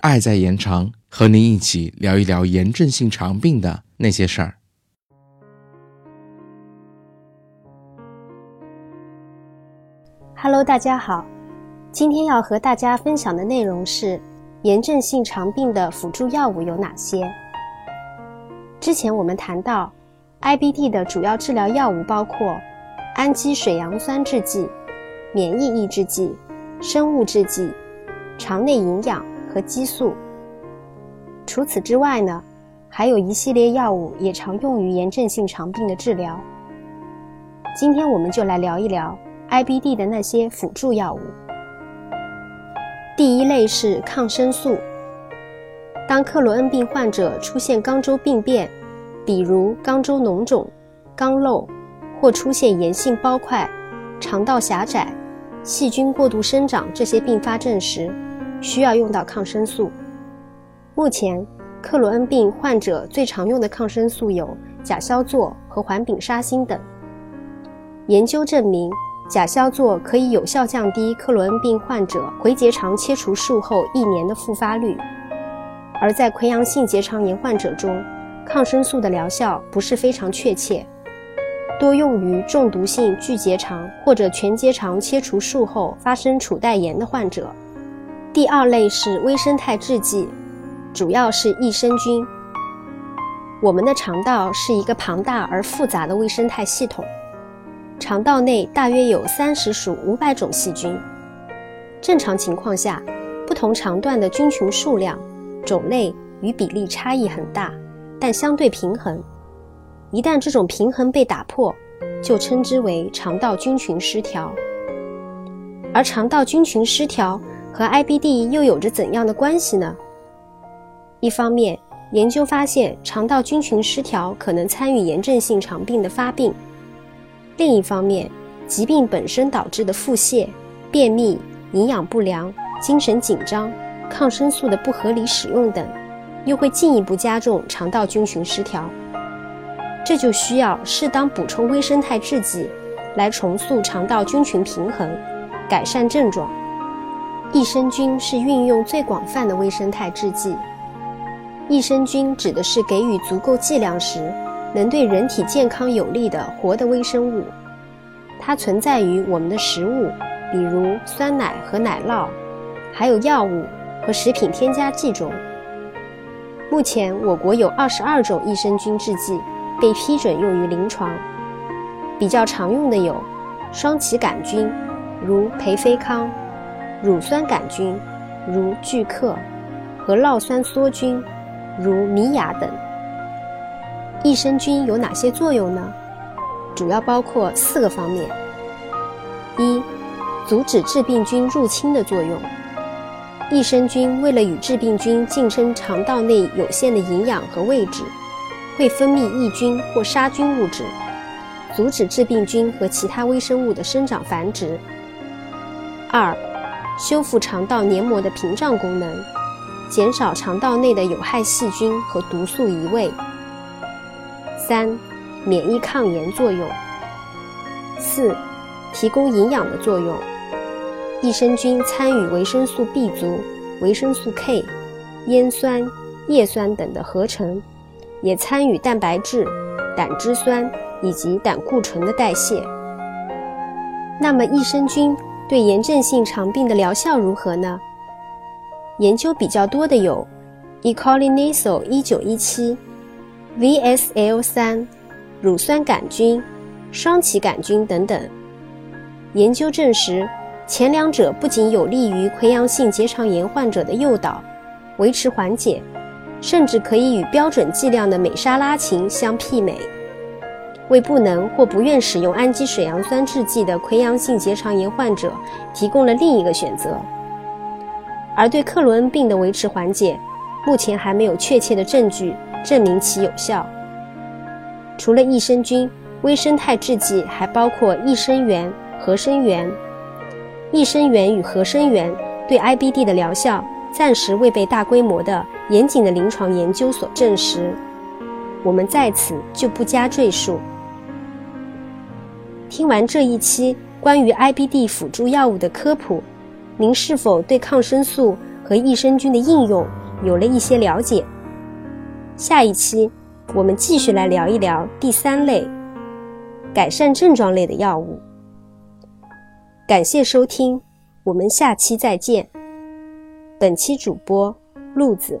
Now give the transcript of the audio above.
爱在延长，和您一起聊一聊炎症性肠病的那些事儿。Hello，大家好，今天要和大家分享的内容是炎症性肠病的辅助药物有哪些。之前我们谈到，IBD 的主要治疗药物包括氨基水杨酸制剂、免疫抑制剂、生物制剂、肠内营养和激素。除此之外呢，还有一系列药物也常用于炎症性肠病的治疗。今天我们就来聊一聊。IBD 的那些辅助药物，第一类是抗生素。当克罗恩病患者出现肛周病变，比如肛周脓肿、肛瘘，或出现炎性包块、肠道狭窄、细菌过度生长这些并发症时，需要用到抗生素。目前，克罗恩病患者最常用的抗生素有甲硝唑和环丙沙星等。研究证明。甲硝唑可以有效降低克罗恩病患者回结肠切除术后一年的复发率，而在溃疡性结肠炎患者中，抗生素的疗效不是非常确切，多用于中毒性巨结肠或者全结肠切除术后发生储袋炎的患者。第二类是微生态制剂，主要是益生菌。我们的肠道是一个庞大而复杂的微生态系统。肠道内大约有三十属五百种细菌。正常情况下，不同肠段的菌群数量、种类与比例差异很大，但相对平衡。一旦这种平衡被打破，就称之为肠道菌群失调。而肠道菌群失调和 IBD 又有着怎样的关系呢？一方面，研究发现肠道菌群失调可能参与炎症性肠病的发病。另一方面，疾病本身导致的腹泻、便秘、营养不良、精神紧张、抗生素的不合理使用等，又会进一步加重肠道菌群失调。这就需要适当补充微生态制剂，来重塑肠道菌群平衡，改善症状。益生菌是运用最广泛的微生态制剂。益生菌指的是给予足够剂量时。能对人体健康有利的活的微生物，它存在于我们的食物，比如酸奶和奶酪，还有药物和食品添加剂中。目前，我国有二十二种益生菌制剂被批准用于临床，比较常用的有双歧杆菌，如培菲康；乳酸杆菌，如聚克；和酪酸梭菌，如米雅等。益生菌有哪些作用呢？主要包括四个方面：一、阻止致病菌入侵的作用。益生菌为了与致病菌竞争肠道内有限的营养和位置，会分泌抑菌或杀菌物质，阻止致病菌和其他微生物的生长繁殖。二、修复肠道黏膜的屏障功能，减少肠道内的有害细菌和毒素移位。三、免疫抗炎作用。四、提供营养的作用。益生菌参与维生素 B 族、维生素 K、烟酸、叶酸等的合成，也参与蛋白质、胆汁酸以及胆固醇的代谢。那么，益生菌对炎症性肠病的疗效如何呢？研究比较多的有 e c o l i n a s o 一九一七。VSL 三、乳酸杆菌、双歧杆菌等等，研究证实，前两者不仅有利于溃疡性结肠炎患者的诱导、维持缓解，甚至可以与标准剂量的美沙拉嗪相媲美，为不能或不愿使用氨基水杨酸制剂的溃疡性结肠炎患者提供了另一个选择。而对克罗恩病的维持缓解，目前还没有确切的证据。证明其有效。除了益生菌，微生态制剂还包括益生元、合生元。益生元与合生元对 IBD 的疗效暂时未被大规模的、严谨的临床研究所证实，我们在此就不加赘述。听完这一期关于 IBD 辅助药物的科普，您是否对抗生素和益生菌的应用有了一些了解？下一期我们继续来聊一聊第三类改善症状类的药物。感谢收听，我们下期再见。本期主播路子。